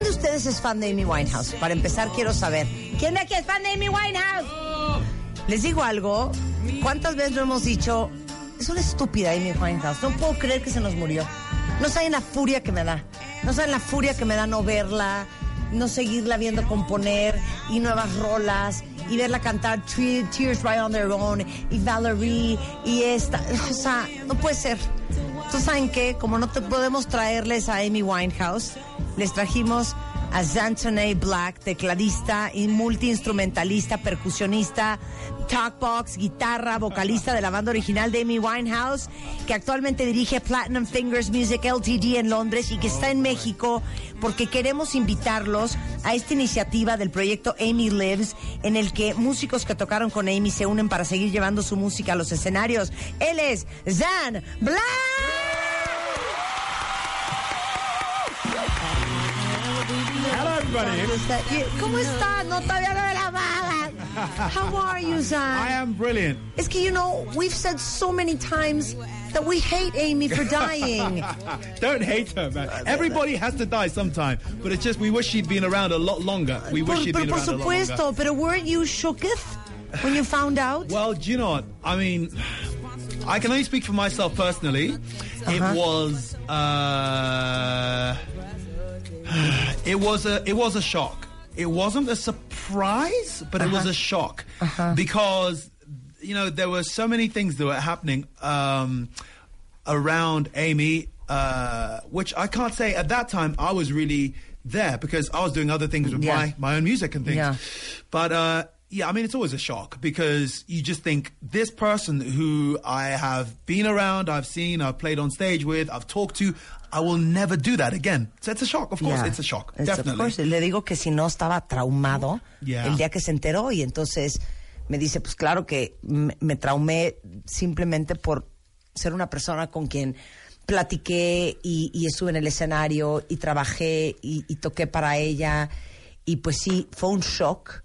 de ustedes es fan de Amy Winehouse? Para empezar, quiero saber. ¿Quién de aquí es fan de Amy Winehouse? Les digo algo. ¿Cuántas veces lo hemos dicho? Es una estúpida Amy Winehouse. No puedo creer que se nos murió. No saben la furia que me da. No saben la furia que me da no verla, no seguirla viendo componer y nuevas rolas y verla cantar Tears Right on Their Own y Valerie y esta. O sea, no puede ser. Entonces, ¿saben qué? Como no te podemos traerles a Amy Winehouse, les trajimos a Zantone Black, tecladista y multiinstrumentalista, percusionista, talkbox, guitarra, vocalista de la banda original de Amy Winehouse, que actualmente dirige Platinum Fingers Music LTD en Londres y que está en México porque queremos invitarlos a esta iniciativa del proyecto Amy Lives, en el que músicos que tocaron con Amy se unen para seguir llevando su música a los escenarios. Él es Zan Black. Everybody. ¿Cómo está? No todavía no me la. How are you, Xan? I am brilliant. Es que, you know, we've said so many times that we hate Amy for dying. Don't hate her, man. Everybody has to die sometime, but it's just we wish she'd been around a lot longer. We wish por, she'd pero been por around a lot supuesto, longer. pero weren't you shooketh when you found out? Well, do you know what? I mean, I can only speak for myself personally. Uh-huh. It was, uh, it was a, it was a shock. It wasn't a surprise, but it Uh-huh. was a shock because you know there were so many things that were happening um, around Amy, uh, which I can't say at that time. I was really there because I was doing other things with Yeah. my my own music and things. Yeah. But uh, yeah, I mean, it's always a shock because you just think this person who I have been around, I've seen, I've played on stage with, I've talked to, I will never do that again. So it's a shock. Of course, Yeah. it's a shock. It's of Definitely. course. Le digo que si no estaba traumado Yeah. el día que se enteró y entonces me dice, pues claro que me, me traumé simplemente por ser una persona con quien platiqué y, y estuve en el escenario y trabajé y, y toqué para ella y pues sí, fue un shock.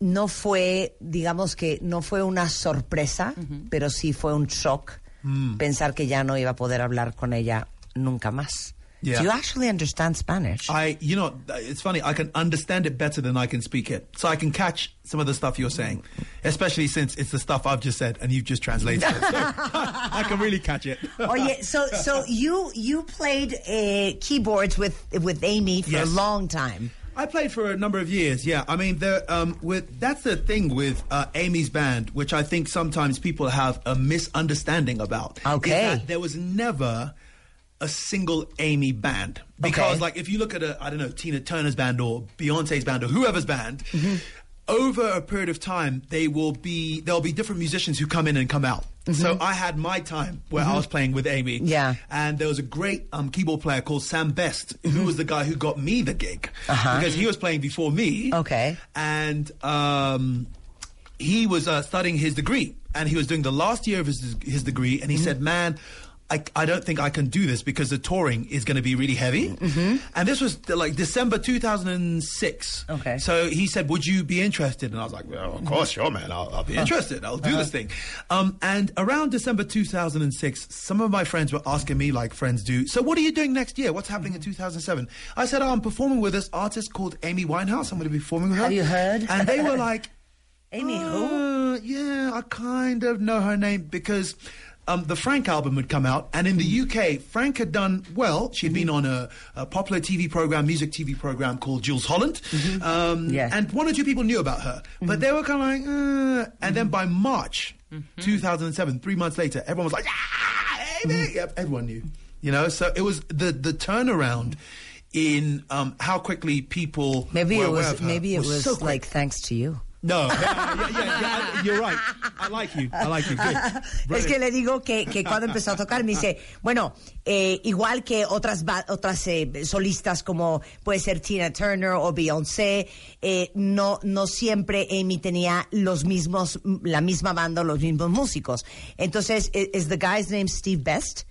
No fue, digamos que no fue una sorpresa, pero sí fue un shock Mm. pensar que ya no iba a poder hablar con ella nunca más. Yeah. Do you actually understand Spanish? I, you know, it's funny. I can understand it better than I can speak it, so I can catch some of the stuff you're saying, especially since it's the stuff I've just said and you've just translated it. So I can really catch it. oh yeah. so so you you played uh, keyboards with with Amy for Yes. a long time. I played for a number of years. Yeah, I mean, there, um, with that's the thing with uh, Amy's band, which I think sometimes people have a misunderstanding about. Okay. there was never a single Amy band because, Okay. like, if you look at a I don't know Tina Turner's band or Beyonce's band or whoever's band. Over a period of time, they will be there'll be different musicians who come in and come out. So I had my time where I was playing with Amy, Yeah. and there was a great um, keyboard player called Sam Beste, who was the guy who got me the gig because he was playing before me. Okay. And um, he was uh, studying his degree, and he was doing the last year of his, his degree, and he said, "Man." I, I don't think I can do this because the touring is going to be really heavy. And this was like December 2006. Okay. So he said, Would you be interested? And I was like, Well, of course, sure, man. I'll, I'll be interested. I'll do this thing. Um, and around December 2006, some of my friends were asking me, like friends do, So what are you doing next year? What's happening in 2007? I said, Oh, I'm performing with this artist called Amy Winehouse. I'm going to be performing with her. Have you heard? And they were like, Amy who? uh, yeah, I kind of know her name because um, the Frank album had come out, and in the UK, Frank had done well. She'd been on a, a popular TV program, music TV program called Jools Holland, um, Yeah. and one or two people knew about her, but they were kind of like, uh, and then by March 2007, three months later, everyone was like, ah, Amy! Yep, everyone knew, you know. So it was the the turnaround. In um, how quickly people Maybe were it was maybe it was, so like thanks to you. No, yeah, yeah, yeah, yeah, I- you're right. I like you. I like you. Good. Es que le digo que, que cuando empezó a tocar me dice, bueno, eh, igual que otras otras eh, solistas como puede ser Tina Turner o Beyoncé, eh, no no siempre Amy tenía los mismos la misma banda los mismos músicos. Entonces, is the guy's name Steve Best?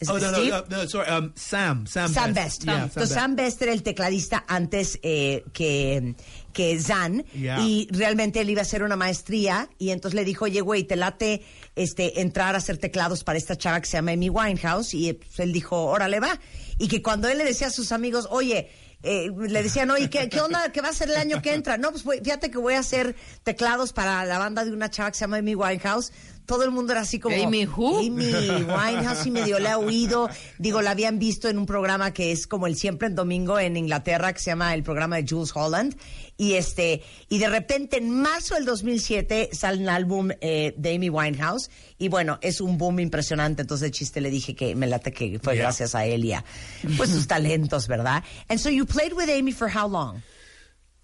Is Oh no, no, Steve? no, no, sorry. Um, Sam, Sam, Sam Best. Yeah, Sam Entonces, Best. Sam Best era el tecladista antes eh, que, que Zan. Yeah. Y realmente él iba a hacer una maestría. Y entonces le dijo, oye, güey, te late este, entrar a hacer teclados para esta chava que se llama Amy Winehouse. Y eh, pues, él dijo, órale, va. Y que cuando él le decía a sus amigos, oye, eh, le decían, oye, ¿qué, ¿qué onda? ¿Qué va a ser el año que entra? No, pues voy- fíjate que voy a hacer teclados para la banda de una chava que se llama Amy Winehouse. Todo el mundo era así como... Amy who? Amy Winehouse y medio la he oído. Digo, la habían visto en un programa que es como el siempre en domingo en Inglaterra, que se llama el programa de Jules Holland. Y este, y de repente en marzo del 2007 sale un álbum eh, de Amy Winehouse. Y bueno, es un boom impresionante. Entonces el chiste le dije que me late que fue Yeah. gracias a él y a pues sus talentos, ¿verdad? And so you played with Amy for how long?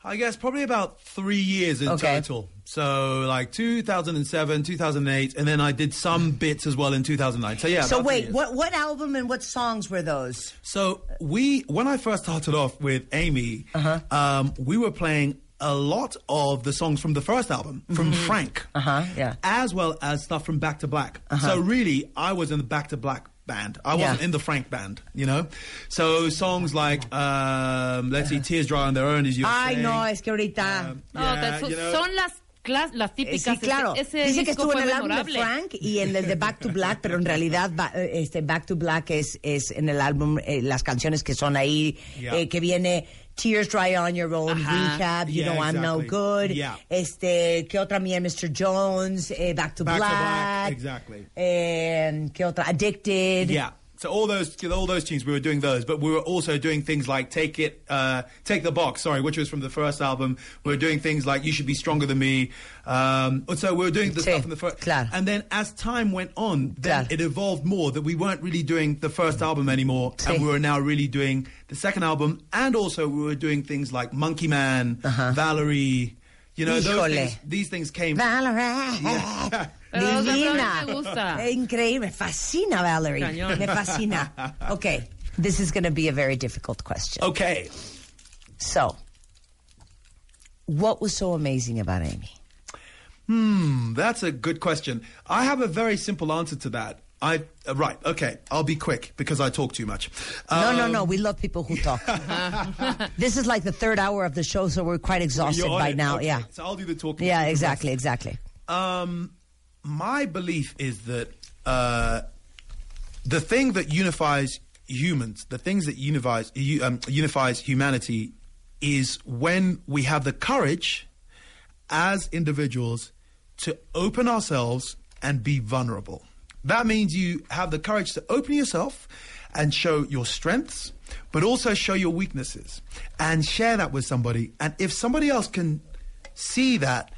I guess probably about three years in Okay. total. So like 2007, 2008, and then I did some bits as well in 2009. So yeah. so wait, what what album and what songs were those? So we, when I first started off with Amy, Uh-huh. um, we were playing a lot of the songs from the first album, from Frank, Uh-huh, yeah. as well as stuff from Back to Black. So really, I was in the Back to Black band. I wasn't Yeah. in the Frank band, you know. So songs like, um, let's see, Tears Dry on Their Own, as you Ay, saying. no, es que ahorita... Um, No, yeah, te- so- you know. son las, clas- las Eh, típicas. Sí, claro. Ese, ese Dice que estuvo en el álbum de. Frank y en el de Back to Black, pero en realidad ba- este Back to Black es, es en el álbum eh, las canciones que son ahí, Yeah. eh, que viene Tears Dry on Your Own, Ajá. Rehab, You Yeah, Know I'm No. Good, Yeah. este, ¿qué otra mía? Mr. Jones, eh, Back to Back to Black. Black, exactly. eh, ¿Qué otra? Addicted. Yeah. So all those all those tunes we were doing those, but we were also doing things like Take It, uh, Take the Box, sorry, which was from the first album. We were doing things like You Should Be Stronger Than Me. Um, so we were doing the Sí, stuff from the first. claro. And then as time went on, then Claro. it evolved more that we weren't really doing the first album anymore, Sí. and we were now really doing the second album, and also we were doing things like Monkey Man, Valerie. You know, those things, these things came. Valerie. Yeah. Pero, o sea, pero a mí Divina. me gusta. Increíble. Me fascina, Valerie. Cañón. Me fascina. Okay. This is going to be a very difficult question. Okay. So, what was so amazing about Amy? Hmm, that's a good question. I have a very simple answer to that. I uh, right, okay. I'll be quick because I talk too much. No, no, Um, no. We love people who talk. this is like the third hour of the show, so we're quite exhausted you're by it. now. Okay, Yeah. So I'll do the talking. Yeah, You do the exactly, exactly. Um, my belief is that uh, the thing that unifies humans, the things that unifies um, unifies humanity, is when we have the courage as individuals to open ourselves and be vulnerable. That means you have the courage to open yourself and show your strengths, but also show your weaknesses and share that with somebody. And if somebody else can see that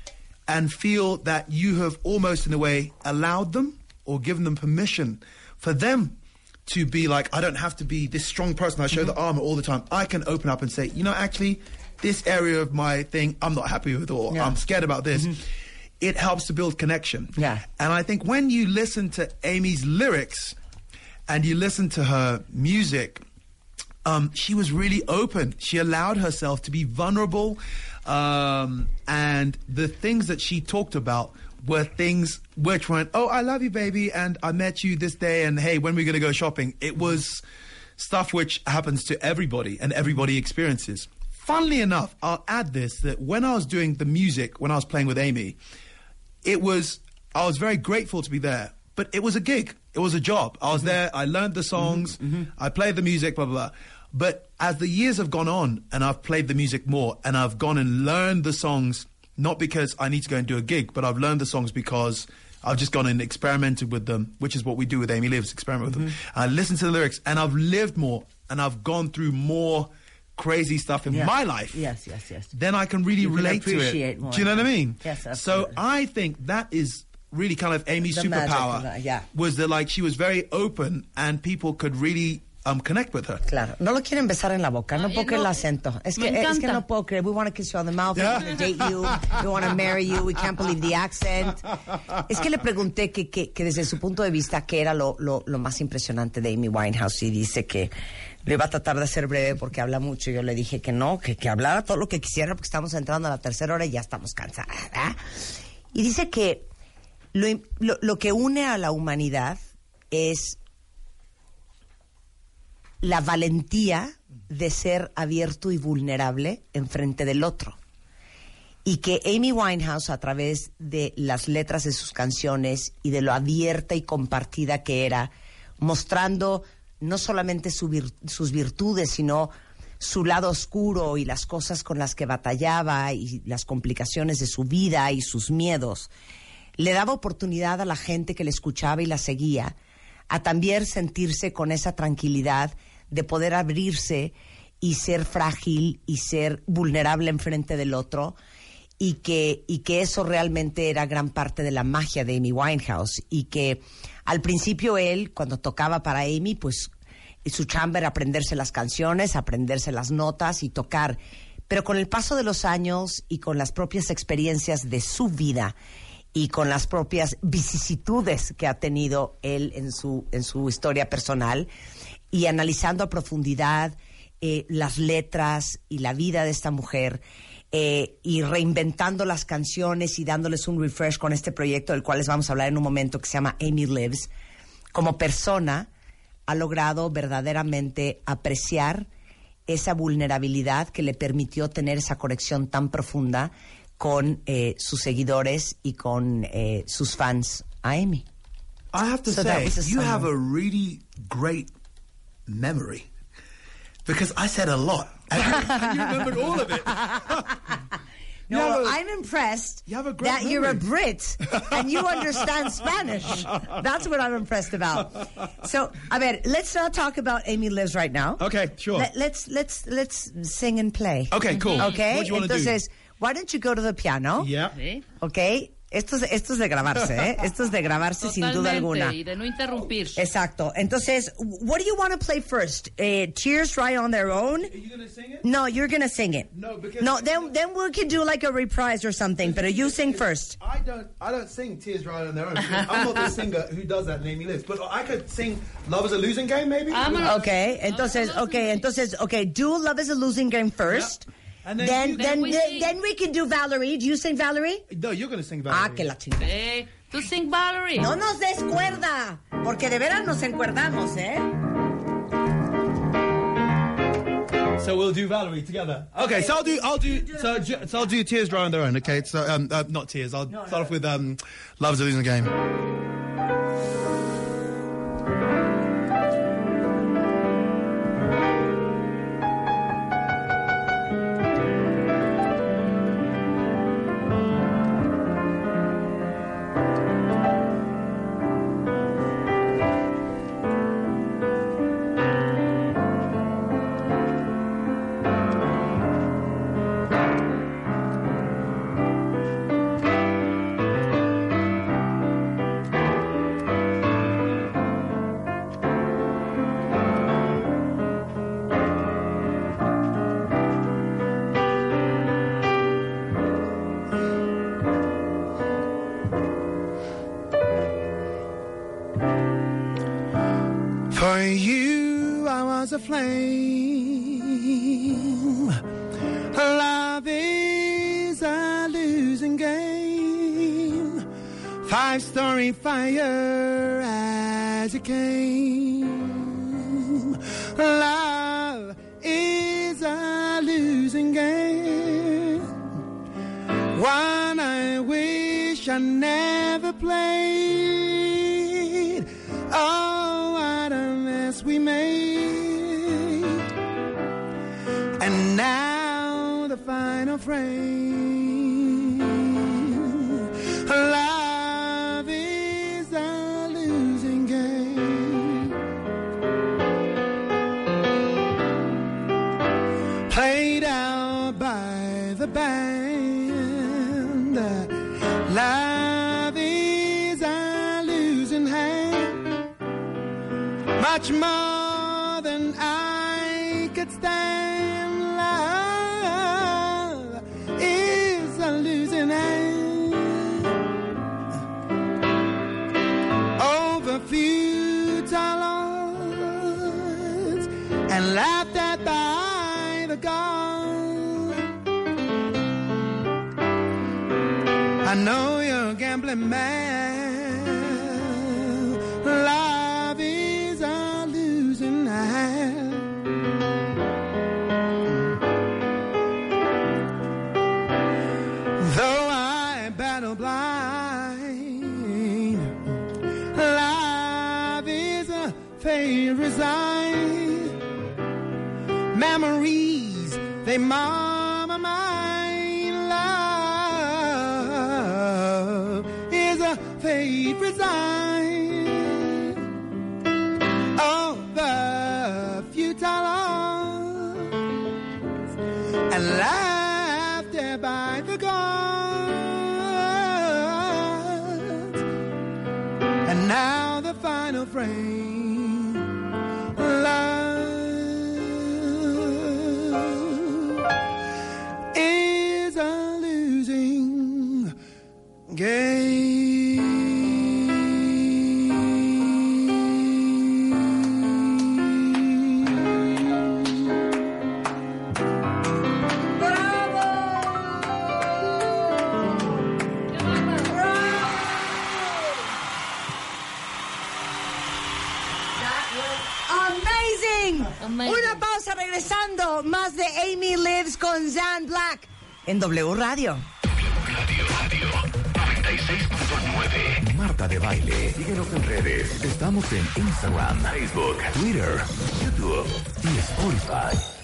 and feel that you have almost in a way allowed them or given them permission for them to be like, I don't have to be this strong person. I show the mm-hmm. armor all the time. I can open up and say, you know, actually, this area of my thing, I'm not happy with, or Yeah. I'm scared about this. Mm-hmm. It helps to build connection. Yeah. And I think when you listen to Amy's lyrics and you listen to her music, um, she was really open. She allowed herself to be vulnerable. Um, and the things that she talked about were things which went, oh, I love you, baby. And I met you this day. And hey, when are we going to go shopping? It was stuff which happens to everybody and everybody experiences. Funnily enough, I'll add this that when I was doing the music, when I was playing with Amy, it was I was very grateful to be there, but it was a gig. It was a job. I was there. I learned the songs. I played the music. Blah blah blah. But as the years have gone on, and I've played the music more, and I've gone and learned the songs, not because I need to go and do a gig, but I've learned the songs because I've just gone and experimented with them, which is what we do with Amy Lives, experiment with mm-hmm. them. I listen to the lyrics, and I've lived more, and I've gone through more crazy stuff in my life. Yes, yes, yes. Then I can really You can relate to appreciate it. more. Do you know what I mean? Yes, So. I think that is really kind of Amy's The superpower. that, yeah. Was that like she was very open and people could really um, connect with her. Claro, no lo quieren besar en la boca, no Ay, puedo creer no. el acento. Es que, es que no puedo creer. We want to kiss you on the mouth, we want to date you, we want to marry you, we can't believe the accent. Es que le pregunté que, que, que desde su punto de vista, ¿qué era lo, lo, lo más impresionante de Amy Winehouse? Y dice que le iba a tratar de ser breve porque habla mucho. Y yo le dije que no, que, que hablara todo lo que quisiera porque estamos entrando a la tercera hora y ya estamos cansadas. ¿verdad? Y dice que lo, lo, lo que une a la humanidad es la valentía de ser abierto y vulnerable enfrente del otro. Y que Amy Winehouse, a través de las letras de sus canciones y de lo abierta y compartida que era, mostrando no solamente sus virtudes, sino su lado oscuro y las cosas con las que batallaba y las complicaciones de su vida y sus miedos, le daba oportunidad a la gente que le escuchaba y la seguía a también sentirse con esa tranquilidad de poder abrirse y ser frágil y ser vulnerable enfrente del otro y que, y que eso realmente era gran parte de la magia de Amy Winehouse y que al principio él, cuando tocaba para Amy, pues su chamba era aprenderse las canciones, aprenderse las notas y tocar. Pero con el paso de los años y con las propias experiencias de su vida y con las propias vicisitudes que ha tenido él en su, en su historia personal y analizando a profundidad eh, las letras y la vida de esta mujer eh, y reinventando las canciones y dándoles un refresh con este proyecto del cual les vamos a hablar en un momento que se llama Amy Lives, como persona ha logrado verdaderamente apreciar esa vulnerabilidad que le permitió tener esa conexión tan profunda con eh, sus seguidores y con eh, sus fans a Amy. I have to So say, you have a really great memory because I said a lot and you, and you remembered all of it. You No, have a- I'm impressed You have a that you're a. Brit and you understand Spanish. That's what I'm impressed about. So, I mean, let's not talk about Amy Lives right now. Okay, sure. Let, let's let's let's sing and play. Okay, cool. Okay. What do you want to do? Why don't you go to the piano? Yeah. Okay. Esto es, esto es de grabarse, ¿eh? Esto es de grabarse sin duda Totalmente, alguna. y de no interrumpir. Exacto. Entonces, what do you want to play first? Uh, Tears Right on Their Own? Are you going to sing it? No, you're gonna sing it. No, because- no. Then then we can do like a reprise or something. But you sing first. I don't. I don't sing "Tears Right on Their Own." I'm not the singer who does that. Amy Lives, but I could sing "Love Is a Losing Game," maybe. Vámonos. Okay. Entonces, okay. Entonces, okay. Do Love Is a Losing Game first. Yeah. And then then you- then Then we then, then we can do Valerie. Do you sing Valerie? No, you're going to sing. Valerie. Ah, Valerie. que la chingada. Eh, tú sing Valerie. No nos des cuerda, porque de veras nos encuerdamos, ¿eh? So we'll do Valerie together. Okay, so I'll do I'll do so, so I'll do tears dry on their own. Okay, so um, uh, not tears. I'll start off with um, love's a losing game. You, I was a flame. Love is a losing game. Five story fire as it came. Love is a losing game. One I wish I never played. The final frame. Love is a losing game. Played out by the band. Love is a losing hand. Much more I know you're a gambling man. Love is a losing hand. Though I battle blind, love is a fate resigned. Memories, they mar fate Una pausa regresando. Más de Amy Lives con Zan Black en W Radio. Marta de Baile. Síguenos en redes. Estamos en Instagram, Facebook, Twitter, YouTube y Spotify.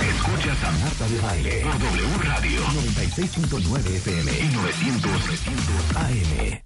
Escuchas a Marta de Baile por W Radio 96.9 FM y 900 AM.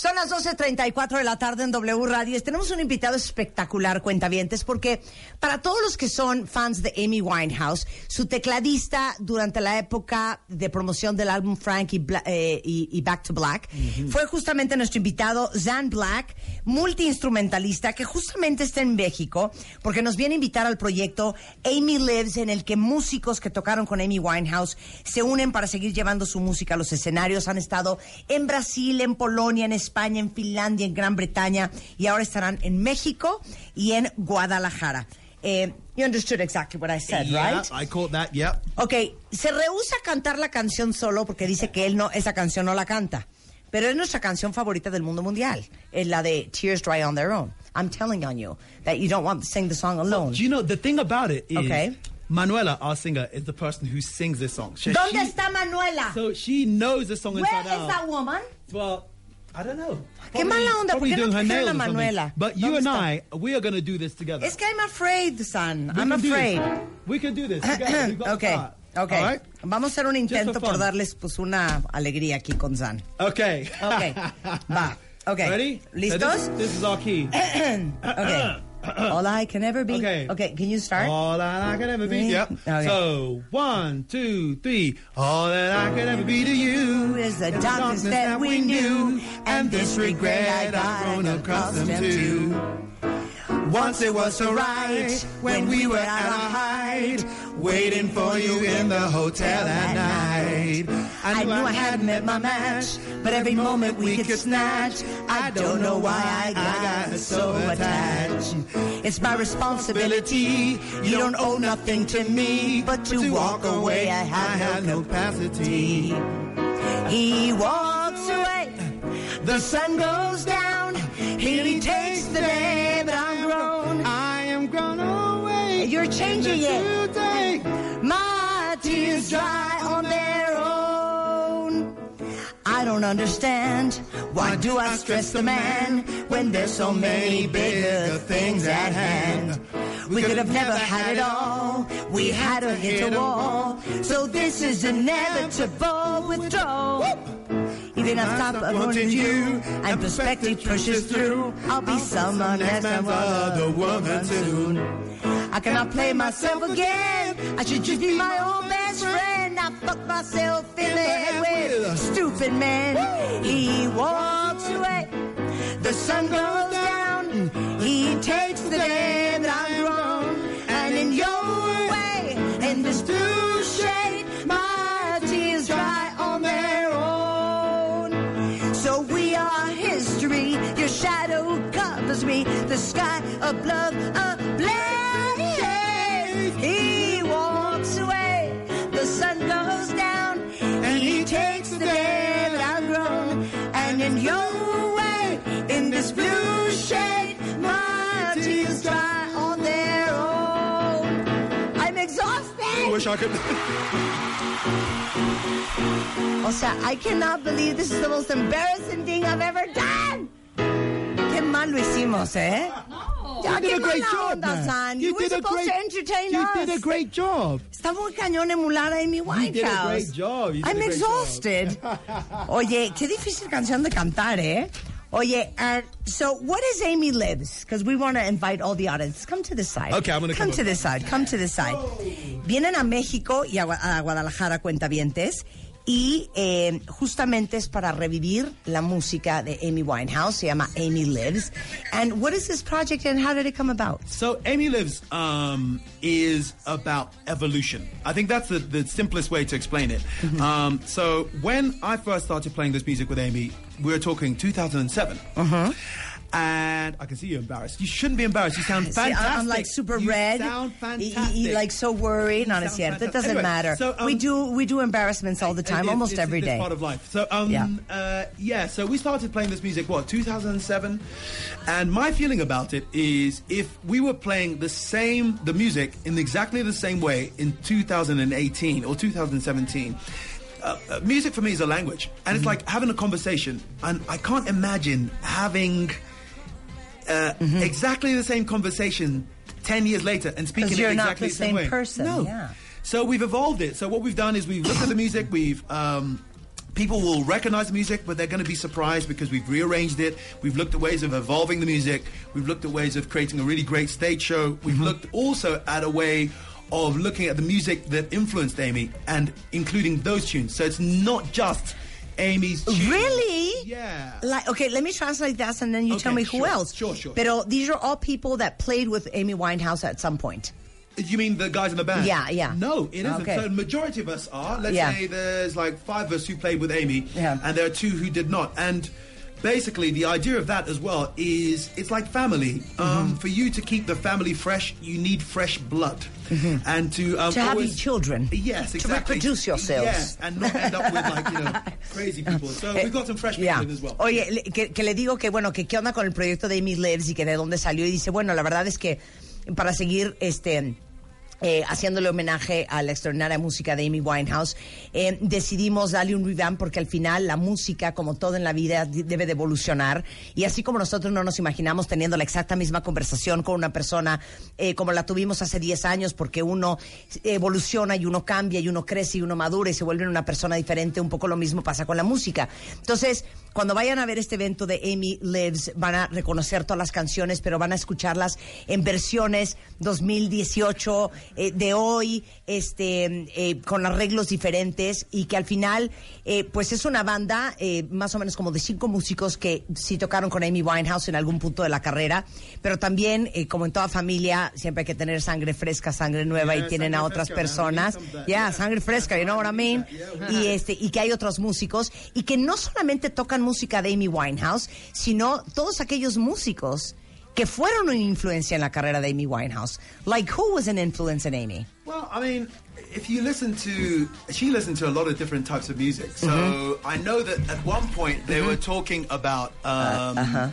Son las 12.34 de la tarde en W Radio. Tenemos un invitado espectacular, cuentavientes, porque para todos los que son fans de Amy Winehouse, su tecladista durante la época de promoción del álbum Frank y, Bla- eh, y- y Back to Black fue justamente nuestro invitado, Zan Black, multiinstrumentalista, que justamente está en México, porque nos viene a invitar al proyecto Amy Lives, en el que músicos que tocaron con Amy Winehouse se unen para seguir llevando su música a los escenarios. Han estado en Brasil, en Polonia, en España, en Finlandia, en Gran Bretaña y ahora estarán en México y en Guadalajara. Eh, you understood exactly what I said, Yeah, right? I caught that. Yep. Ok, se rehúsa a cantar la canción solo porque dice que él no, esa canción no la canta. Pero es nuestra canción favorita del mundo mundial. Es la de Tears Dry on Their Own. I'm telling on you that you don't want to sing the song alone. Do you know the thing about it is Okay. Manuela, our singer, is the person who sings this song. She- ¿Dónde she- está Manuela? So she knows the song Where inside is out. that woman? Well, I don't know. Qué mala onda, Probably ¿por qué no a. Manuela? But you ¿Dónde and? I, we are going to do this together. Es que I'm afraid, son. We I'm afraid. We can do this together. Okay, right? Vamos a hacer un intento por darles pues una alegría aquí con Zan. Okay. Okay. Va. Okay. Ready? So ¿Listos? this, this is our key. okay. All I can ever be. Okay. Okay, can you start? All that I can ever be. Yep. Okay. So one, two, three. All that I could ever be to you is the darkness that we knew, and this regret I got grown accustomed to. Once it was so right when we were at our height, waiting for you in the hotel at night. I knew I hadn't met my match, but every moment we could snatch. I don't know why I got so attached. It's my responsibility. You don't owe nothing to me, but to walk away I have no capacity. He walks away, the sun goes down. He takes the day that I'm grown. I am grown away. You're changing it. Today. My tears dry on their own. I don't understand. Why do I stress the man when there's so many bigger things at hand? We could have never had it all. We had to hit a wall. So this is inevitable withdrawal. Even if I of wanting you and perspective pushes through, I'll be someone else, another woman soon. I cannot play myself again. I should just be my own best friend. I fucked myself in the head with a stupid man. He walks away. The sun goes down. He takes the day that I'm wrong. And in your way, and this blue sky above ablaze. He walks away, the sun goes down, and he takes the day that I've grown. And in your way, in this blue shade, my tears dry on their own. I'm exhausted. I wish I could. O sea, I cannot believe this is the most embarrassing thing I've ever done. Qué mal lo hicimos, ¿eh? Ya, You did a great mala job, onda, son. You You, were did a supposed great- to entertain You us. did a great job. Está muy cañón emular a Amy Winehouse. did a great job. You I'm exhausted. Oye, qué difícil canción de cantar, ¿eh? Oye, uh, so what is Amy Lives? Because we want to invite all the audience. Come to this side. Okay, I'm gonna come come to this side. Come to this side. Vienen a México y a Guadalajara, cuentavientes. Y eh, justamente es para revivir la música de Amy Winehouse. Se llama Amy Lives. And what is this project and how did it come about? So Amy Lives um, is about evolution. I think that's the, the simplest way to explain it. Um, so when I first started playing this music with Amy, we were talking 2007. And I can see you're embarrassed. You shouldn't be embarrassed. You sound See, fantastic. I- I'm like super You red. sound fantastic. y- y like so worried. No, no es sound cierto. It doesn't Anyway, matter. so, um, we do we do embarrassments all the time, It- almost it's- every it's day. part of life. So, um, Yeah. uh, yeah. So we started playing this music what 2007, and my feeling about it is if we were playing the same the music in exactly the same way in 2018 or 2017. Uh, uh, music for me is a language, and Mm-hmm. it's like having a conversation. And I can't imagine having uh, Mm-hmm. exactly the same conversation ten years later and speaking it you're not exactly the same, same way. person, No. yeah. So we've evolved it. So what we've done is we've looked at the music. We've um, people will recognize the music, but they're going to be surprised because we've rearranged it. We've looked at ways of evolving the music. We've looked at ways of creating a really great stage show. We've looked also at a way of looking at the music that influenced Amy and including those tunes. So it's not just Amy's. Really? Yeah. Like, okay, let me translate this, and then you tell Okay, me who sure, else. sure, sure. Pero these are all people that played with Amy Winehouse at some point. You mean the guys in the band? Yeah, yeah. No, it isn't. Okay. So the majority of us are. Let's Yeah. say there's like five of us who played with Amy, Yeah. and there are two who did not. And basically, the idea of that as well is it's like family. Mm-hmm. Um, for you to keep the family fresh, you need fresh blood, and to um, Mm-hmm. To have always- children. Yes, To exactly. reproduce yourselves. Yes, and not end up with like you know crazy people. So we've got some fresh people Yeah. in as well. Oye, que, que le digo que bueno, que qué onda con el proyecto de Amy Lives y que de dónde salió y dice, bueno, la verdad es que para seguir este eh, haciéndole homenaje a la extraordinaria música de Amy Winehouse, eh, decidimos darle un revamp porque al final la música, como todo en la vida, debe de evolucionar. Y así como nosotros no nos imaginamos teniendo la exacta misma conversación con una persona eh, como la tuvimos hace 10 años, porque uno evoluciona y uno cambia y uno crece y uno madura y se vuelve una persona diferente, un poco lo mismo pasa con la música. Entonces, cuando vayan a ver este evento de Amy Lives, van a reconocer todas las canciones, pero van a escucharlas en versiones 2018 eh, de hoy, este, eh, con arreglos diferentes y que al final, eh, pues es una banda eh, más o menos como de cinco músicos que sí tocaron con Amy Winehouse en algún punto de la carrera, pero también, eh, como en toda familia, siempre hay que tener sangre fresca, sangre nueva Yeah, y tienen a otras fresca, personas. Yeah, Yeah. sangre fresca, you know what I mean? Y este y que hay otros músicos y que no solamente tocan música de Amy Winehouse, sino todos aquellos músicos que fueron una influencia en la carrera de Amy Winehouse. Like who was an influence in Amy? Well, I mean, if you listen to, she listened to a lot of different types of music. So Mm-hmm. I know that at one point they were talking about. Um, uh-huh.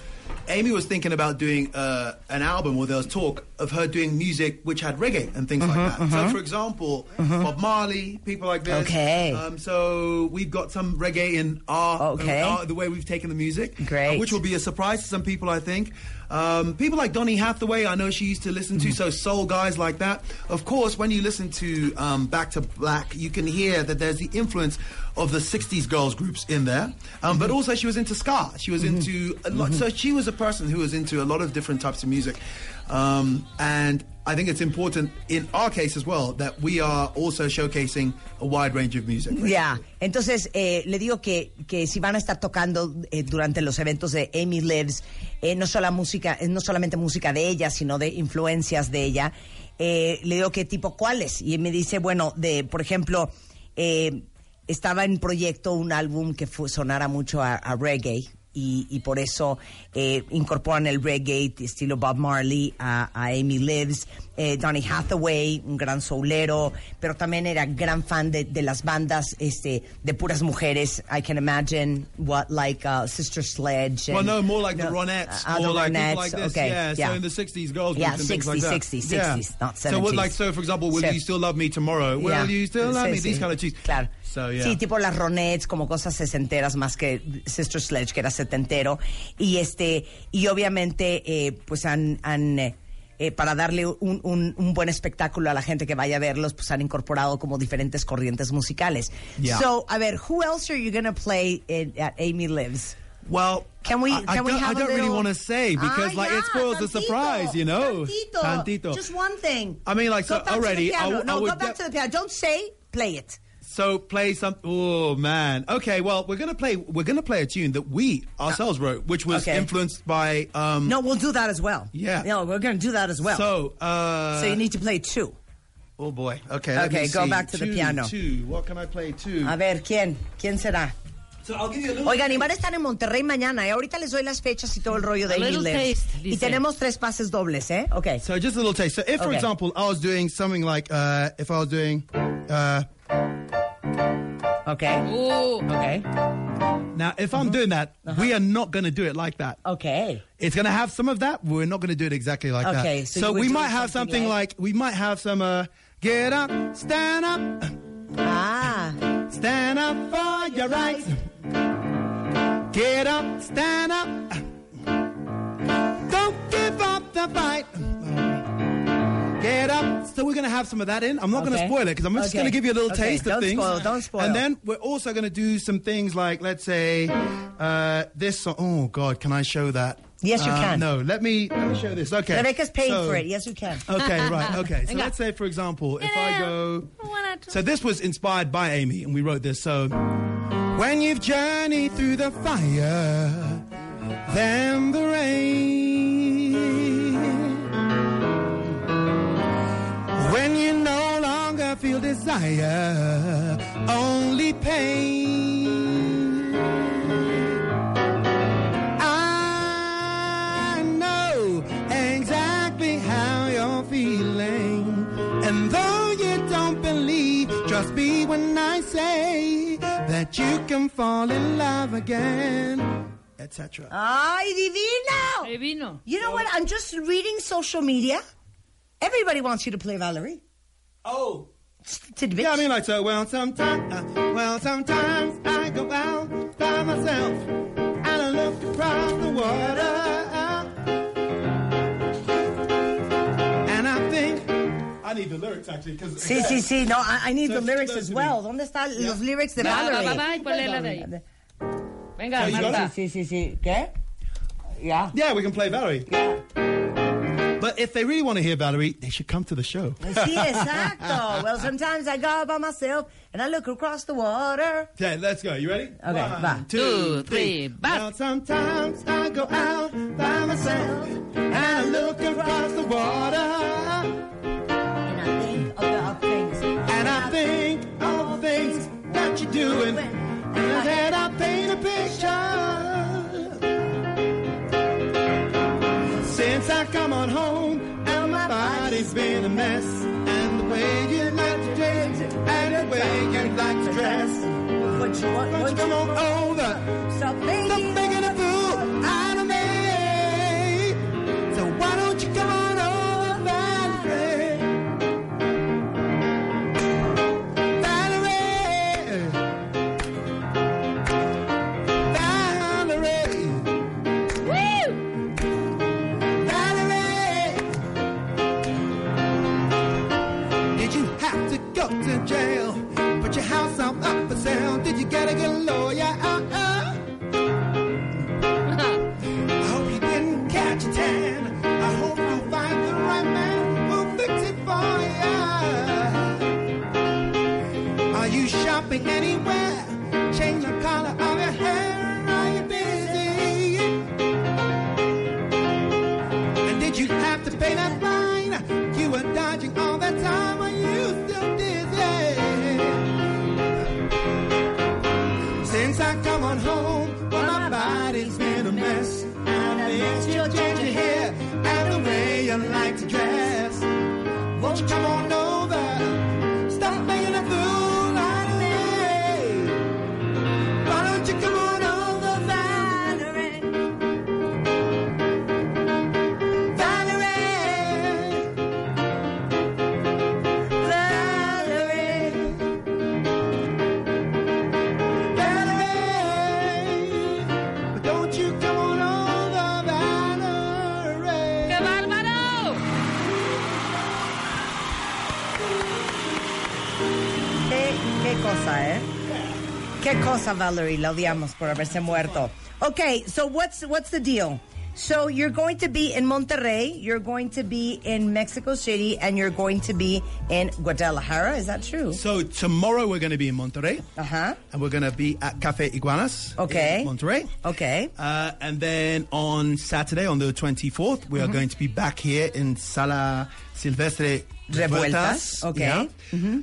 Amy was thinking about doing uh, an album where there was talk of her doing music which had reggae and things Mm-hmm, like that. So, for example, Bob Marley, people like this. Okay. Um, so we've got some reggae in our, Okay. our- the way we've taken the music, Great. uh, which will be a surprise to some people, I think. Um, people like Donny Hathaway, I know she used to listen Mm-hmm. to, so soul guys like that. Of course, when you listen to um, Back to Black, you can hear that there's the influence of the 60s girls groups in there. Um, But Mm-hmm. also, she was into ska. She was into a lot. So she was a person who was into a lot of different types of music. Um, and I think it's important in our case as well that we are also showcasing a wide range of music. Ya, entonces eh, le digo que, que si van a estar tocando eh, durante los eventos de Amy Lives, eh, no, solo música, eh, no solamente música de ella, sino de influencias de ella, eh, le digo, ¿qué tipo cuáles? Y me dice, bueno, de, por ejemplo, eh, estaba en proyecto un álbum que sonara mucho a reggae. Y, y por eso eh, incorporan el reggae estilo Bob Marley a, a Amy Lives, eh, Donny Hathaway, un gran soulero, pero también era gran fan de, de las bandas este, de puras mujeres. I can imagine what like uh, Sister Sledge. Well, and- no, more like the no, Ronettes, uh, or the like Ronettes, like this. okay, yeah, yeah. so in the '60s, girls Yeah, groups and things like 60s, that. 60s, yeah. 60s, not So, what, 70s. like, so for example, will So- you still love me tomorrow? Will Yeah. you still love Sí, me? sí. These kind of tunes. Claro. Yeah. Sí, tipo las Ronettes, como cosas sesenteras más que Sister Sledge, que era setentero. Y este, y obviamente, eh, pues han, han eh, para darle un, un- un buen espectáculo a la gente que vaya a verlos, pues han incorporado como diferentes corrientes musicales. Yeah. So, a ver, who else are you gonna play in, at Amy Lives? Well, Can we- I, I we don't, have I really want to say because Ah, like it yeah, spoils the surprise, you know. Tantito, Tantito. Just one thing. I mean, like, so to already, I I no, would go back def- to the piano. Don't say, play it. So play some. Oh man. Okay. Well, we're gonna play. We're gonna play a tune that we ourselves wrote, which was Okay. influenced by. Um, No, we'll do that as well. Yeah. No, we're going to do that as well. So. Uh, So you need to play two. Oh boy. Okay. let Okay, me go see. back to the piano. Two. What can I play? Two. A ver, ¿quién? ¿Quién será? so I'll give you a little. Oigan, y van a estar en Monterrey mañana, Y Ahorita les doy las fechas y todo el rollo de A Amy little Lives. taste, Y dice. tenemos tres pases dobles, ¿eh? Ok. So just a little taste. So if, for Okay. example, I was doing something like, uh, if I was doing, uh, Ok. Oh, Ok. now if Uh-huh. I'm doing that, we are not going to do it like that. Ok. It's going to have some of that. but We're not going to do it exactly like Okay, that. so So, you would we do might have something something like- like, we might have some uh, get up, stand up, Ah. stand up for your rights. Get up, stand up. Don't give up the fight. Get up. So we're going to have some of that in. I'm not going to spoil it because I'm just Okay. going to give you a little Okay, taste don't of things. spoil, don't spoil. And then we're also going to do some things like, let's say, uh, this song. Oh God, can I show that? Yes, you Uh, can. No, let me let me show this. Okay. Rebecca's paying So- for it. Yes, you can. Okay, right. Okay. So let's say, for example, if I go. So this was inspired by Amy, and we wrote this. So when you've journeyed through the fire, then the rain. Longer feel desire, only pain. I know exactly how you're feeling. And though you don't believe, trust me when I say that you can fall in love again, etc. Ay, divino! Divino. You know what? I'm just reading social media. Everybody wants you to play Valerie. Oh. Tidbits. Yeah, I mean, like, so, well, sometimes, uh, well, sometimes I go out by myself and I look across the water. And I think, I need the lyrics actually, because. Sí, sí, sí. No, I, I need So the lyrics as to me. well. ¿Dónde están los lyrics de Va, va, Valerie? va, va, y ponle la de ahí. Venga, So you Marta. Sí, sí, sí. ¿Qué? Ya. Yeah, we can play Valerie. But if they really want to hear Valerie, they should come to the show. Sí, exacto. Well, sometimes I go by myself and I look across the water. Okay, let's go. You ready? Okay, One, va. Two, three, bust. Well, sometimes I go out by myself and I look across the water And I think about things. and I think of the things that you're doing. In my head, I paint a picture. Come on home and my body's been a mess, and the way you like to dress and the way you like to dress. What you want? What you come on over? Stop thinking. Cosa, Valerie. La odiamos por haberse muerto. Okay, so what's what's the deal? So you're going to be in Monterrey, you're going to be in Mexico City, and you're going to be in Guadalajara. Is that true? So tomorrow we're going to be in Monterrey. Uh huh. And we're going to be at Cafe Iguanas Okay. in Monterrey. Okay. Uh, and then on Saturday, on the 24th, we are going to be back here in Sala Silvestre Revueltas, okay. yeah.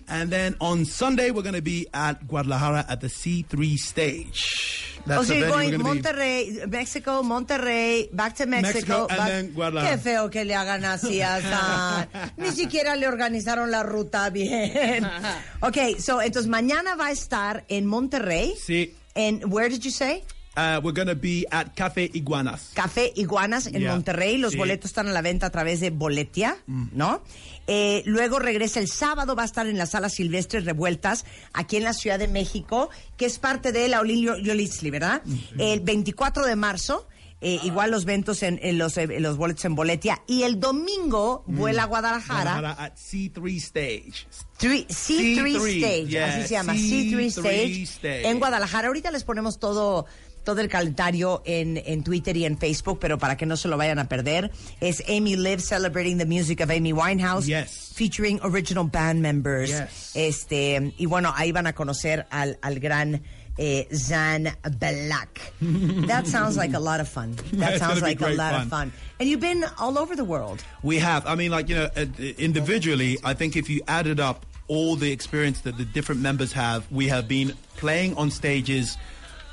And then on Sunday, we're going to be at Guadalajara at the C3 stage. oh, so you're going gonna be- Mexico, Monterrey, back to Mexico. Mexico, and back- then Guadalajara. Qué feo que le hagan así a San. Ni siquiera le organizaron la ruta bien. okay, so entonces mañana va a estar en Monterrey. Sí. And where did you say? Uh, we're going to be at Cafe Iguanas. Café Iguanas en Yeah. Monterrey. Los Sí. boletos están a la venta a través de Boletia, ¿no? Eh, luego regresa el sábado, va a estar en la Sala Silvestre Revueltas, aquí en la Ciudad de México, que es parte de la Olin Yolitzli, ¿verdad? El 24 de marzo. eh, igual los ventos en, en los, eh, los boletos en Boletia. Y el domingo vuela a Guadalajara. Guadalajara at C3 stage. Three- C3, C3, Stage, yeah, así se llama, C3 C3 Stage, Stage. en Guadalajara. Ahorita les ponemos todo todo el calendario en, en Twitter y en Facebook, pero para que no se lo vayan a perder, es Amy Live Celebrating the Music of Amy Winehouse, Yes. featuring original band members. Yes. Este, y bueno, ahí van a conocer al, al gran eh, Xan Blacq. That sounds like a lot of fun. That sounds like a lot of fun. fun. And you've been all over the world. We have. I mean, like, you know, uh, individually, I think if you added up all the experience that the different members have, we have been playing on stages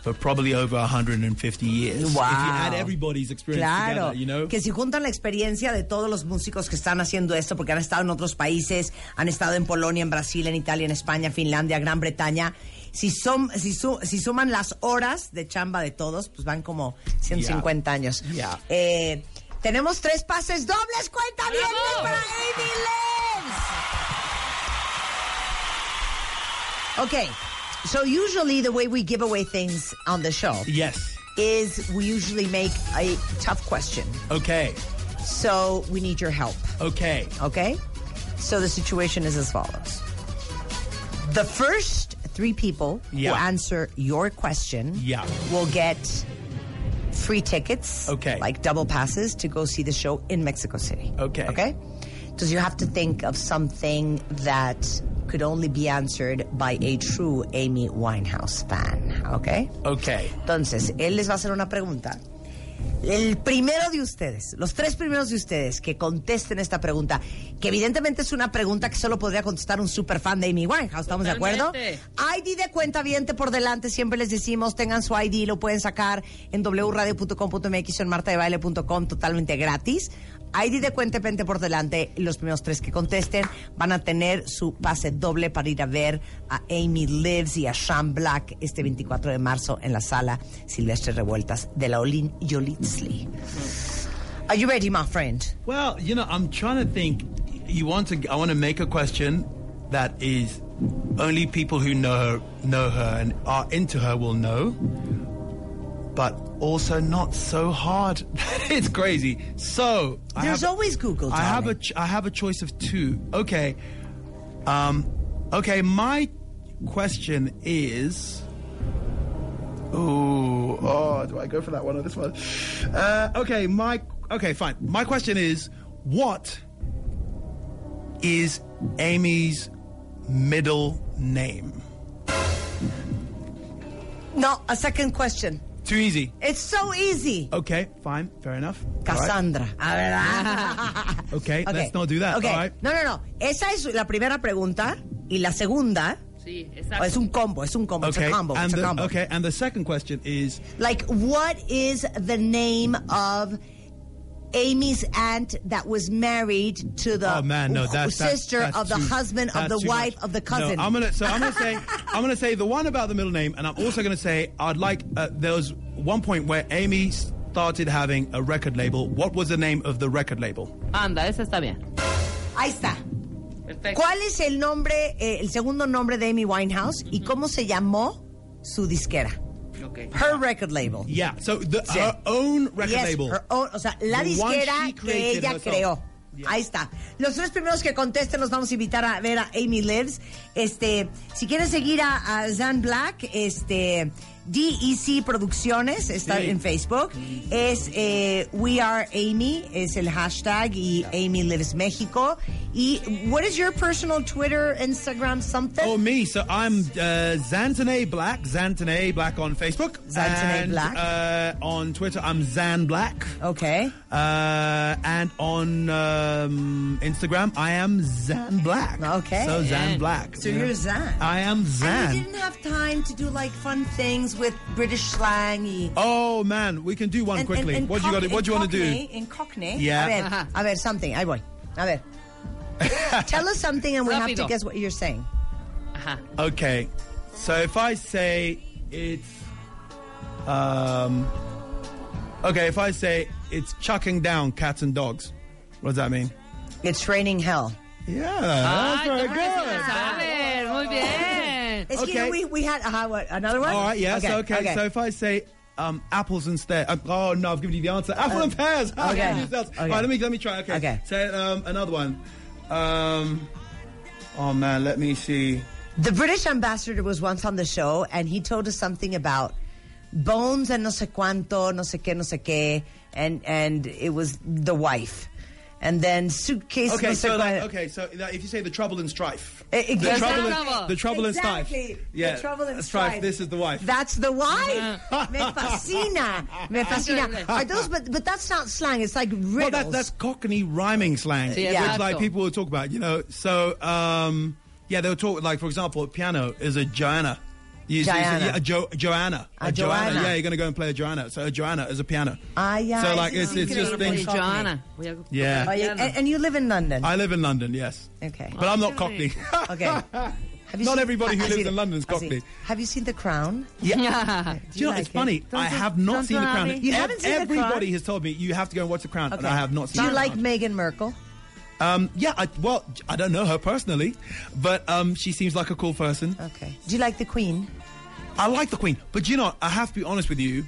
for probably over 150 years. If you add everybody's experience Claro, together, you know. que si juntan la experiencia de todos los músicos que están haciendo esto, porque han estado en otros países, han estado en Polonia, en Brasil, en Italia, en España, Finlandia, Gran Bretaña, si, son, si, su- si suman las horas de chamba de todos, pues van como 150 años. Yeah. Eh, tenemos tres pases dobles, cuenta bien para Amy Lenz. Okay, so usually the way we give away things on the show Yes. is we usually make a tough question. Okay. So we need your help, Okay. okay? So the situation is as follows. The first three people Yeah. who answer your question Yeah. will get free tickets, Okay. like double passes to go see the show in Mexico City. Okay. Okay? Because you have to think of something that could only be answered by a true Amy Winehouse fan, okay? Okay. Entonces, él les va a hacer una pregunta. El primero de ustedes, los tres primeros de ustedes que contesten esta pregunta, que evidentemente es una pregunta que solo podría contestar un super fan de Amy Winehouse, ¿estamos de acuerdo? ID de cuenta viente por delante, siempre les decimos, tengan su ID, lo pueden sacar en wradio.com.mx o en martadebaile.com totalmente gratis. ID de cuenta viente por delante, los primeros tres que contesten van a tener su pase doble para ir a ver a Amy Lives y a Sean Black este 24 de marzo en la sala Silvestre Revueltas de la Olin Yolitzli. Are you ready, my friend? Well, you know, I'm trying to think. You want to? I want to make a question that is only people who know her, know her and are into her will know, but also not so hard. it's crazy. So I There's have- always Google, I have a ch- I have a choice of two. Okay, um, okay. My question is. Ooh, oh, do I go for that one or this one? Uh, okay, my okay, fine. My question is, what is Amy's middle name? No, a second question. Too easy. It's so easy. Okay, fine, fair enough. Cassandra. A ver. Okay, Ok. let's not do that. Ok. All right. No, no, no. Esa es la primera pregunta y la segunda Sí, oh, exacto. es un combo, es un combo, it's a combo, and it's a the, combo. okay, and the second question is Like, what is the name of Amy's aunt that was married to the Oh man, no, that's that's- sister that's of the too- husband of the wife much. of the cousin. No, I'm gonna so I'm gonna say I'm gonna say the one about the middle name, and I'm also gonna say I'd like uh, there was one point where Amy started having a record label. What was the name of the record label? Anda, esa está bien. Ahí está. Perfecto. ¿Cuál es el nombre, eh, el segundo nombre de Amy Winehouse y cómo se llamó su disquera? Her record label. Yeah, so the, Sí. her own record Yes, label. her own- o sea, la The disquera she que created ella herself. creó. Yeah. Ahí está. Los tres primeros que contesten los vamos a invitar a ver a Amy Lives. Este, si quieren seguir a, a Zan Black, este, DEC Producciones está Sí. en Facebook. Es eh, We Are Amy, es el hashtag y Amy Lives México. Y what is your personal Twitter, Instagram, something? Oh, me. So I'm uh, Xantone Blacq. Xantone Blacq on Facebook. Xantone and, Blacq. Uh, on Twitter, I'm Xan Blacq. Okay. Uh, and on um, Instagram, I am Xan Blacq. Okay. So Xan Blacq. So you're Xan. I am And Xan. you didn't have time to do like fun things with British slang Oh man, we can do one And- quickly. and- and what do you got? Cockney- What do you want to do? In Cockney. Yeah. A ver, a ver, something. Ahí voy. A ver. Tell us something and we have to guess what you're saying. Ajá. Okay, so if I say it's, um, okay, if I say it's chucking down cats and dogs, what does that mean? It's raining hell. Yeah, that's Ay, very ¿cómo que se la good. sabe? Muy bien. Es que Okay. we, we had uh, what, another one? All right, yes, okay. So if I say um, apples instead, uh, oh no, I've given you the answer. Apple and pears. Uh, okay. All right, Okay. let me let me try. Okay, Okay. Say um, another one. Um, oh man, let me see. the British ambassador was once on the show and he told us something about bones and no sé cuánto, no sé qué, no sé qué, and, and it was the wife. And then suitcase Okay, so like, okay, so that- if you say the trouble and strife, Eh, the exactly. trouble, Trouble. and, the trouble Exactly. and strife, The yeah, trouble and strife. strife. This is the wife. That's the wife. Me fascina. Me fascina. Are those? But but that's not slang. It's like riddles. Well, that, that's Cockney rhyming slang, Sí, which exacto. like people will talk about, you know. So, um, yeah, they'll talk like, for example, piano is a Joanna. You- so you say, Joanna. yeah, a jo- Joanna. A Joanna. Yeah, you're going to go and play a Joanna. So a Joanna is a piano. Ah, yeah, So like it's it's just increíble. things. Cockney. Joana. Voy Yeah. Oh, you- and, and you live in London. I live in London, yes, okay. but I'm not Cockney. Okay. Have you Not seen- everybody who I've lives in it. London is Cockney. Have you seen The Crown? Do you know, like it's it? funny. Don't I have not don't seen the crown. You haven't seen The Crown? Everybody has told me you have to go and watch the crown, and I have not seen. Do you like Crown. Meghan Markle? Um, yeah, I, well, I don't know her personally, but um, she seems like a cool person. Okay. Do you like the Queen? I like the Queen, but you know, I have to be honest with you.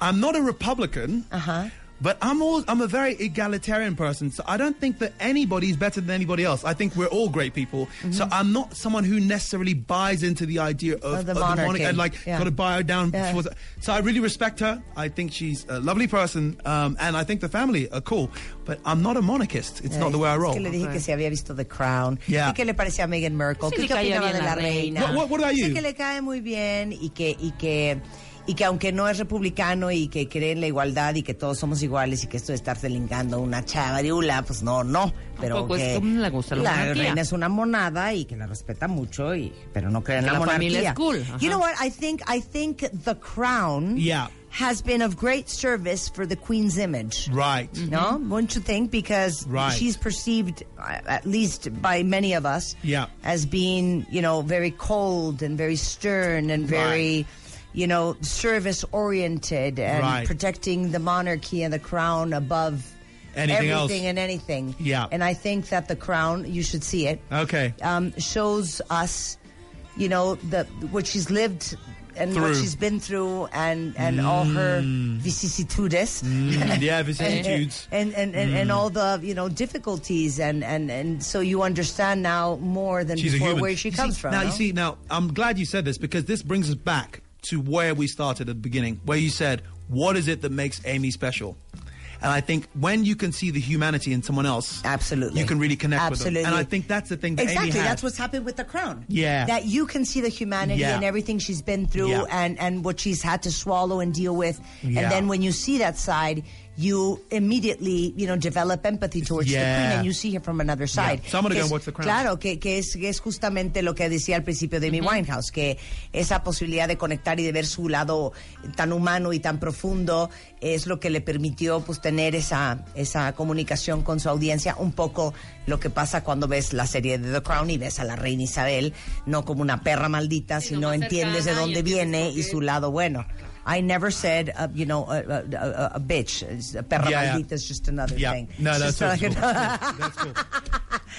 I'm not a Republican, Uh-huh. But I'm all, I'm a very egalitarian person, so I don't think that anybody is better than anybody else. I think we're all great people. So I'm not someone who necessarily buys into the idea of, Mm-hmm. Of the of monarchy. and like Yeah. got to buy her down. Yeah. towards- So I really respect her. I think she's a lovely person, um, and I think the family are cool. But I'm not a monarchist. It's not the way I Es roll. que le dije que se había visto The Crown. Yeah. ¿Y qué le parecía a Meghan Markle? Sí ¿Qué, le qué caía opinaba de la la reina? reina. What- what- what about Dice you? que le cae muy bien y que, y que, y que aunque no es republicano y que cree en la igualdad y que todos somos iguales y que esto de estarse lingando una chavariula, pues no, no. Pero es que le gusta la monarquía. reina es una monada y que la respeta mucho, y, pero no cree en la, la familia monarquía. es cool. You know what? I think, I think The Crown Yeah. has been of great service for the Queen's image. Right. No, wouldn't you think? Because Right. she's perceived, uh, at least by many of us, Yeah. as being, you know, very cold and very stern and very, you know, service oriented and Right. protecting the monarchy and the crown above Anything else. everything and anything. Yeah. And I think that the crown, you should see it, Okay. um, shows us, you know, the what she's lived. And what she's been through, and, and all her vicissitudes, Mm, yeah, vicissitudes. and and, and, Mm. and all the you know difficulties and, and and so you understand now more than She's before where she You comes see- from. Now no? you see, now I'm glad you said this because this brings us back to where we started at the beginning, where you said, "What is it that makes Amy special?" And I think when you can see the humanity in someone else, Absolutely. you can really connect Absolutely. with them. And I think that's the thing that exactly Amy that's what's happened with the crown. Yeah. that you can see the humanity Yeah. and everything she's been through Yeah. and and what she's had to swallow and deal with. Yeah. And then when you see that side, you immediately, you know, develop empathy towards the Yeah. queen and you see her from another side. So I'm gonna go es- and watch The Crown. Claro, que, que es, que es justamente lo que decía al principio de Amy Winehouse, que esa posibilidad de conectar y de ver su lado tan humano y tan profundo es lo que le permitió pues tener esa, esa comunicación con su audiencia, un poco lo que pasa cuando ves la serie de The Crown y ves a la reina Isabel, no como una perra maldita, Sino entiendes de dónde viene y su lado bueno. I never said, uh, you know, a, a, a- a bitch. A perra Yeah, yeah. is just another Yeah. thing. No, that's It's just so like- cool. That's cool.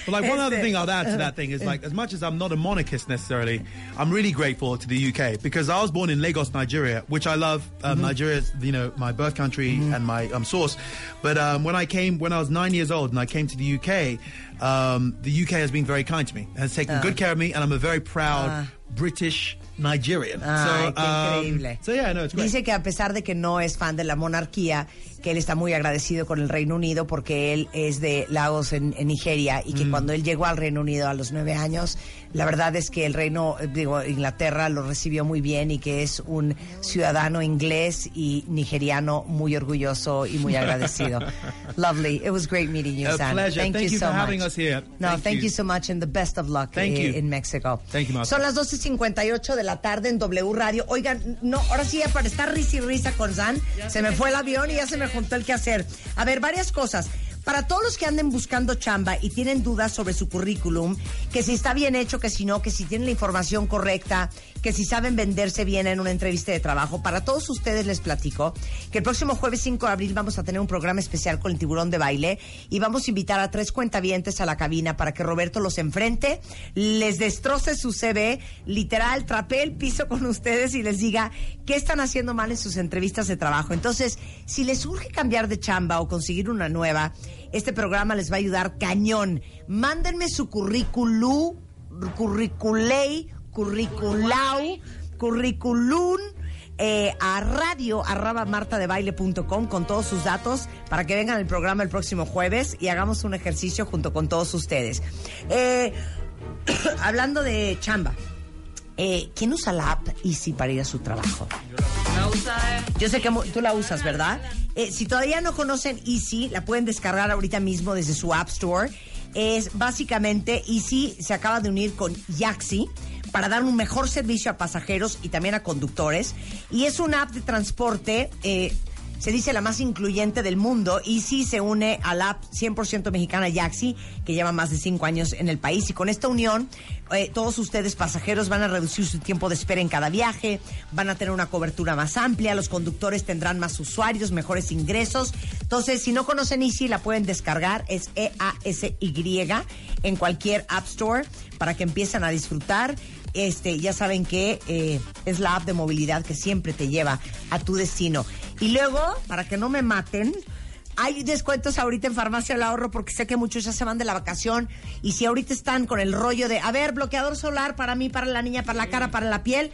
But like one other thing I'll add to that thing is like as much as I'm not a monarchist necessarily, I'm really grateful to the UK because I was born in Lagos, Nigeria, which I love. Um, Nigeria is you know my birth country and my um, source. But um, when I came when I was nine years old and I came to the UK, um, the UK has been very kind to me, has taken good care of me, and I'm a very proud British Nigerian. Ay, so, qué um, increíble. so yeah, no, it's great. Dice que a pesar de que no es fan de la monarquía, que él está muy agradecido con el Reino Unido porque él es de Lagos en, en Nigeria y Mm. que cuando él llegó al Reino Unido a los nueve años, la verdad es que el Reino, eh, digo, Inglaterra lo recibió muy bien y que es un ciudadano inglés y nigeriano muy orgulloso y muy agradecido. Lovely. It was great meeting you, A Sam. pleasure. Thank, Thank you you so for having much. us here. No, Thank thank you. you so much and the best of luck Thank eh, you. in Mexico. Thank you, Martha. Son las 12.58 de la tarde en W Radio. Oigan, no, ahora sí, para estar risa y risa con San, se me fue el avión y ya se me juntó el que hacer. A ver, varias cosas. Para todos los que anden buscando chamba y tienen dudas sobre su currículum, que si está bien hecho, que si no, que si tienen la información correcta, que si saben venderse bien en una entrevista de trabajo, para todos ustedes les platico que el próximo jueves 5 de abril vamos a tener un programa especial con el tiburón de baile y vamos a invitar a tres cuentavientes a la cabina para que Roberto los enfrente, les destroce su CV, literal, trapee el piso con ustedes y les diga qué están haciendo mal en sus entrevistas de trabajo. Entonces, si les urge cambiar de chamba o conseguir una nueva, este programa les va a ayudar cañón. Mándenme su currículum, curriculei, curriculau, curriculum eh, a radio con todos sus datos para que vengan al programa el próximo jueves y hagamos un ejercicio junto con todos ustedes. Eh, hablando de chamba, eh, ¿quién usa la app Easy para ir a su trabajo? Yo sé que tú la usas, ¿verdad? Eh, si todavía no conocen Easy, la pueden descargar ahorita mismo desde su App Store. Es básicamente Easy se acaba de unir con Yaxi para dar un mejor servicio a pasajeros y también a conductores. Y es una app de transporte. eh, se dice la más incluyente del mundo y sí se une a la app 100% mexicana Yaxi, que lleva más de cinco años en el país. Y con esta unión, eh, todos ustedes pasajeros van a reducir su tiempo de espera en cada viaje, van a tener una cobertura más amplia, los conductores tendrán más usuarios, mejores ingresos. Entonces, si no conocen Easy, la pueden descargar, es E-A-S-Y, en cualquier App Store, para que empiecen a disfrutar. Este, ya saben que eh, es la app de movilidad que siempre te lleva a tu destino. Y luego, para que no me maten, hay descuentos ahorita en Farmacia del Ahorro porque sé que muchos ya se van de la vacación y si ahorita están con el rollo de, a ver, bloqueador solar para mí, para la niña, para la cara, para la piel,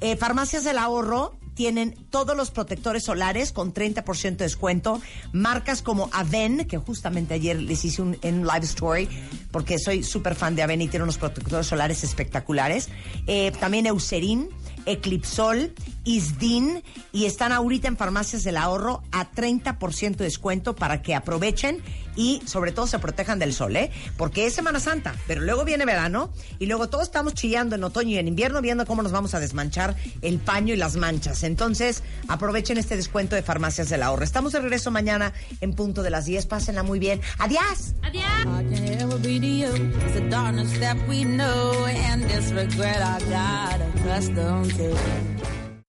eh, Farmacias del Ahorro tienen todos los protectores solares con 30% de descuento. Marcas como Aven, que justamente ayer les hice un, en live story, porque soy súper fan de Aven y tiene unos protectores solares espectaculares. Eh, también Eucerin, Eclipsol, Isdin, y están ahorita en Farmacias del Ahorro a 30% de descuento para que aprovechen y sobre todo se protejan del sol, ¿eh? Porque es Semana Santa, pero luego viene verano y luego todos estamos chillando en otoño y en invierno viendo cómo nos vamos a desmanchar el paño y las manchas. Entonces, aprovechen este descuento de Farmacias del Ahorro. Estamos de regreso mañana en punto de las 10. Pásenla muy bien. ¡Adiós! Adiós. Mountain.